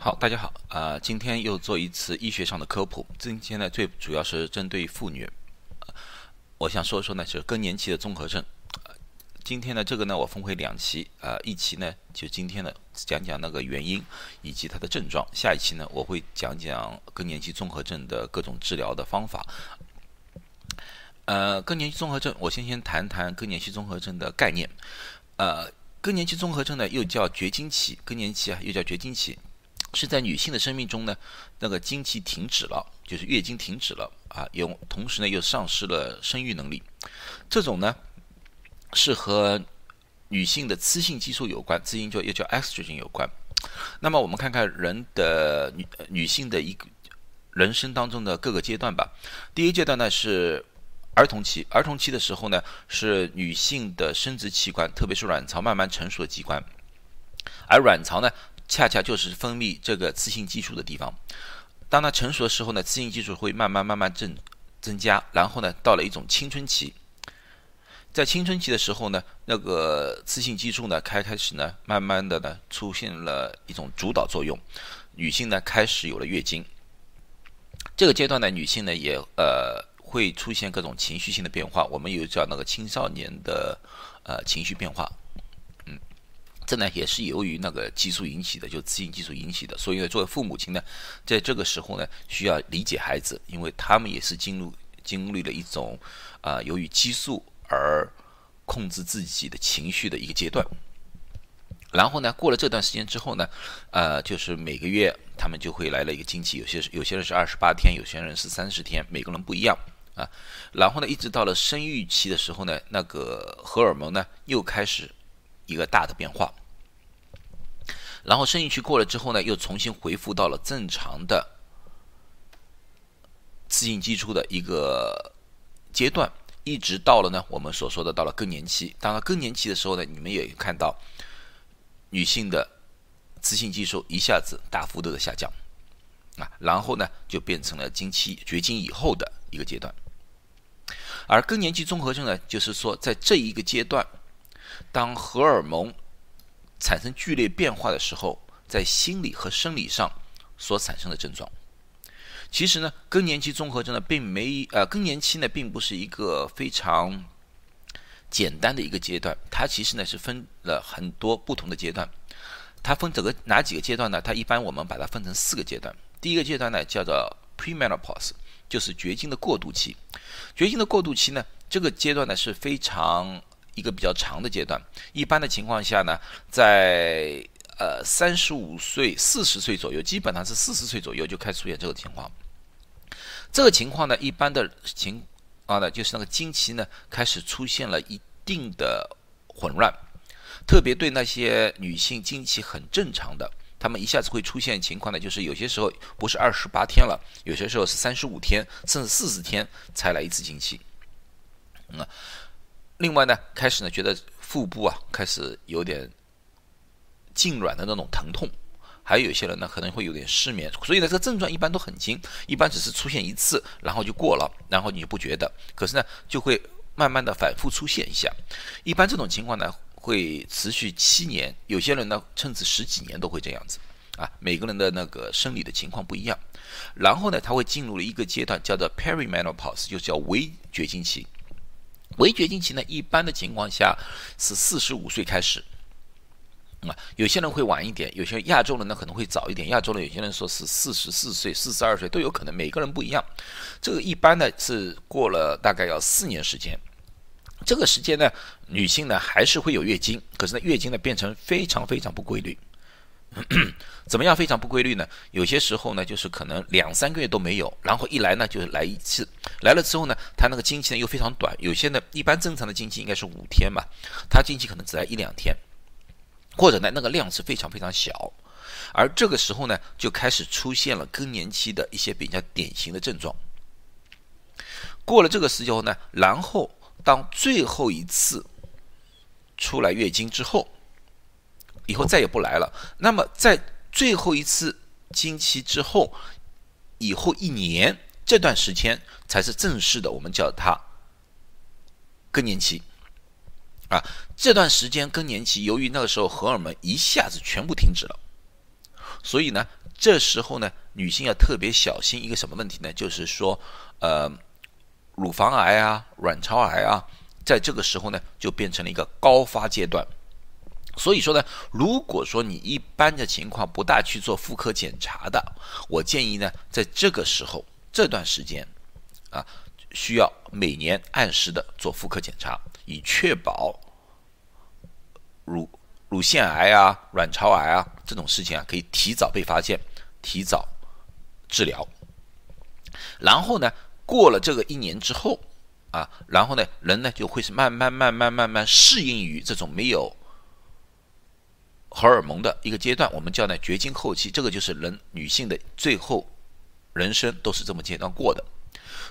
好，大家好啊、今天又做一次医学上的科普。今天呢，最主要是针对妇女，我想说说呢就是更年期的综合症。今天呢，这个呢我分为两期，啊、一期呢就今天呢讲讲那个原因以及它的症状，下一期呢我会讲讲更年期综合症的各种治疗的方法。呃，更年期综合症，我先先谈谈更年期综合症的概念。呃，更年期综合症呢又叫绝经期，更年期啊又叫绝经期。是在女性的生命中呢，那个经期停止了，就是月经停止了啊，又同时呢又丧失了生育能力。这种呢是和女性的雌性激素有关，雌性就又叫雌激素有关。那么我们看看人的女女性的一个人生当中的各个阶段吧。第一阶段呢是儿童期，儿童期的时候呢是女性的生殖器官，特别是卵巢慢慢成熟的器官，而卵巢呢。恰恰就是分泌这个雌性激素的地方。当它成熟的时候呢，雌性激素会慢慢慢慢增增加，然后呢，到了一种青春期。在青春期的时候呢，那个雌性激素呢开开始呢，慢慢的呢出现了一种主导作用，女性呢开始有了月经。这个阶段呢，女性呢也呃会出现各种情绪性的变化，我们有叫那个青少年的呃情绪变化。这呢也是由于那个激素引起的，就雌性激素引起的。所以，作为父母亲呢，在这个时候呢，需要理解孩子，因为他们也是经历经历了一种啊、由于激素而控制自己的情绪的一个阶段。然后呢，过了这段时间之后呢，呃，就是每个月他们就会来了一个经期，有些有些人是二十八天，有些人是三十天，每个人不一样啊。然后呢，一直到了生育期的时候呢，那个荷尔蒙呢又开始一个大的变化。然后生育期过了之后呢，又重新恢复到了正常的雌性激素的一个阶段，一直到了呢我们所说的到了更年期。当了更年期的时候呢，你们也看到女性的雌性激素一下子大幅度的下降啊，然后呢就变成了经期绝经以后的一个阶段。而更年期综合症呢，就是说在这一个阶段，当荷尔蒙产生剧烈变化的时候，在心理和生理上所产生的症状。其实呢，更年期综合症呢，并没呃，更年期呢，并不是一个非常简单的一个阶段，它其实呢是分了很多不同的阶段。它分整个哪几个阶段呢？它一般我们把它分成四个阶段。第一个阶段呢叫做 premenopause，就是绝经的过渡期。绝经的过渡期呢，这个阶段呢是非常一个比较长的阶段，一般的情况下呢，在呃三十五岁、四十岁左右，基本上是四十岁左右就开始出现这个情况。这个情况呢，一般的情况呢，就是那个经期呢开始出现了一定的混乱，特别对那些女性经期很正常的，她们一下子会出现情况呢，就是有些时候不是二十八天了，有些时候是三十五天，甚至四十天才来一次经期。嗯。另外呢，开始呢觉得腹部啊开始有点痉挛的那种疼痛，还有一些人呢可能会有点失眠，所以呢这个症状一般都很轻，一般只是出现一次，然后就过了，然后你不觉得，可是呢就会慢慢的反复出现一下，一般这种情况呢会持续七年，有些人呢甚至十几年都会这样子啊，每个人的那个生理的情况不一样，然后呢他会进入了一个阶段叫做 perimenopause，就叫微绝经期。围绝经期呢，一般的情况下是四十五岁开始，啊，有些人会晚一点，有些亚洲人呢可能会早一点。亚洲人有些人说是四十四岁、四十二岁都有可能，每个人不一样。这个一般呢是过了大概要四年时间，这个时间呢，女性呢还是会有月经，可是呢月经呢变成非常非常不规律。怎么样非常不规律呢？有些时候呢，就是可能两三个月都没有，然后一来呢就是来一次，来了之后呢，它那个经期呢又非常短，有些呢一般正常的经期应该是五天嘛，它经期可能只来一两天，或者呢那个量是非常非常小，而这个时候呢就开始出现了更年期的一些比较典型的症状。过了这个时候呢，然后当最后一次出来月经之后。以后再也不来了。那么在最后一次经期之后，以后一年这段时间才是正式的，我们叫它更年期。啊，这段时间更年期，由于那个时候荷尔蒙一下子全部停止了，所以呢，这时候呢，女性要特别小心一个什么问题呢？就是说，呃，乳房癌啊、卵巢癌啊，在这个时候呢，就变成了一个高发阶段。所以说呢，如果说你一般的情况不大去做妇科检查的，我建议呢，在这个时候这段时间，啊，需要每年按时的做妇科检查，以确保乳乳腺癌啊、卵巢癌啊这种事情啊，可以提早被发现，提早治疗。然后呢，过了这个一年之后，啊，然后呢，人呢就会是慢慢慢慢慢慢适应于这种没有。荷尔蒙的一个阶段，我们叫呢绝经后期，这个就是人女性的最后人生都是这么阶段过的。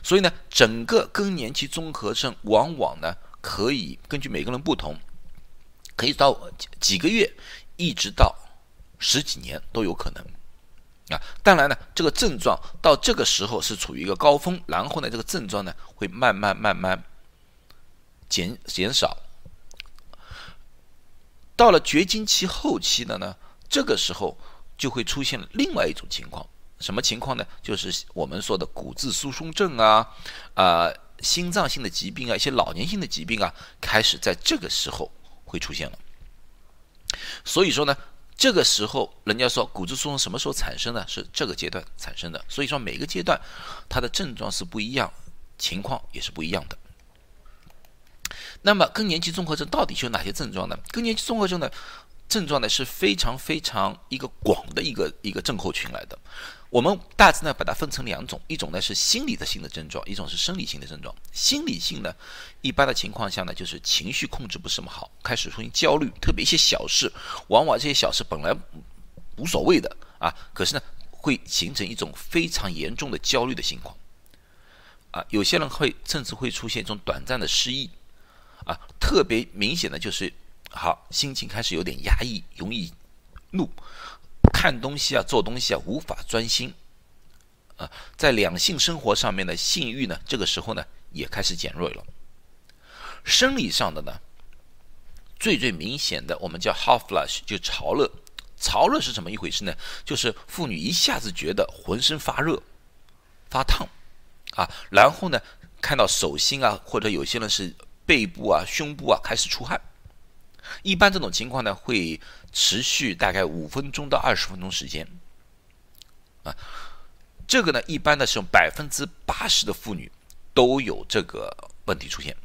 所以呢，整个更年期综合症往往呢可以根据每个人不同，可以到几个月，一直到十几年都有可能啊。当然呢，这个症状到这个时候是处于一个高峰，然后呢，这个症状呢会慢慢慢慢减减少。到了绝经期后期的呢，这个时候就会出现另外一种情况，什么情况呢？就是我们说的骨质疏松症啊，啊，心脏性的疾病啊，一些老年性的疾病啊，开始在这个时候会出现了。所以说呢，这个时候人家说骨质疏松什么时候产生呢？是这个阶段产生的。所以说每个阶段它的症状是不一样，情况也是不一样的。那么更年期综合症到底是有哪些症状呢？更年期综合症的症状呢是非常非常一个广的一个一个症候群来的。我们大致呢把它分成两种，一种呢是心理的性的症状，一种是生理性的症状。心理性呢，一般的情况下呢就是情绪控制不是这么好，开始出现焦虑，特别一些小事，往往这些小事本来无所谓的啊，可是呢会形成一种非常严重的焦虑的情况啊，有些人会甚至会出现一种短暂的失忆。啊，特别明显的就是，好心情开始有点压抑，容易怒，看东西啊，做东西啊无法专心，啊，在两性生活上面的性欲呢，这个时候呢也开始减弱了。生理上的呢，最最明显的，我们叫 hot flush，就潮热。潮热是怎么一回事呢？就是妇女一下子觉得浑身发热、发烫，啊，然后呢看到手心啊，或者有些人是。背部啊、胸部啊开始出汗，一般这种情况呢会持续大概五分钟到二十分钟时间，啊，这个呢一般呢是百分之八十的妇女都有这个问题出现。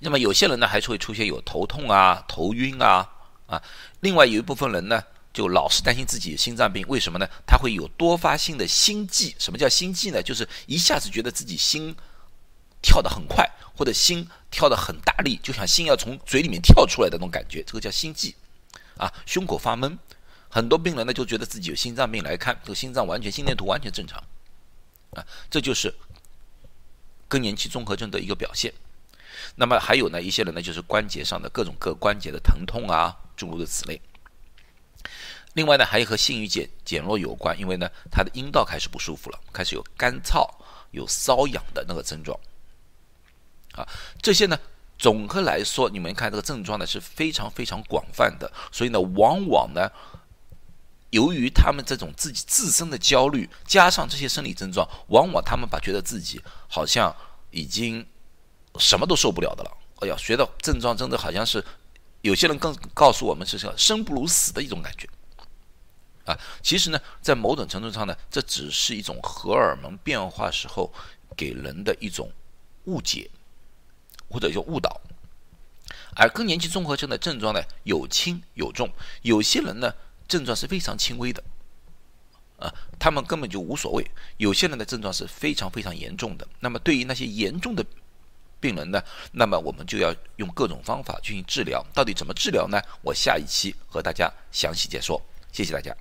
那么有些人呢还是会出现有头痛啊、头晕啊啊，另外有一部分人呢就老是担心自己心脏病，为什么呢？他会有多发性的心悸。什么叫心悸呢？就是一下子觉得自己心跳得很快。或者心跳的很大力，就像心要从嘴里面跳出来的那种感觉，这个叫心悸，啊，胸口发闷，很多病人呢就觉得自己有心脏病来看，这个心脏完全心电图完全正常，啊，这就是更年期综合症的一个表现。那么还有呢，一些人呢就是关节上的各种各关节的疼痛啊，诸如此类。另外呢，还有和性欲减减弱有关，因为呢他的阴道开始不舒服了，开始有干燥、有瘙痒的那个症状。啊，这些呢，总和来说，你们看这个症状呢是非常非常广泛的，所以呢，往往呢，由于他们这种自己自身的焦虑，加上这些生理症状，往往他们把觉得自己好像已经什么都受不了的了。哎呀，学到症状真的好像是有些人更告诉我们是叫生不如死的一种感觉。啊，其实呢，在某种程度上呢，这只是一种荷尔蒙变化时候给人的一种误解。或者叫误导，而更年期综合症的症状呢有轻有重，有些人呢症状是非常轻微的，啊，他们根本就无所谓；有些人的症状是非常非常严重的。那么对于那些严重的病人呢，那么我们就要用各种方法进行治疗。到底怎么治疗呢？我下一期和大家详细解说。谢谢大家。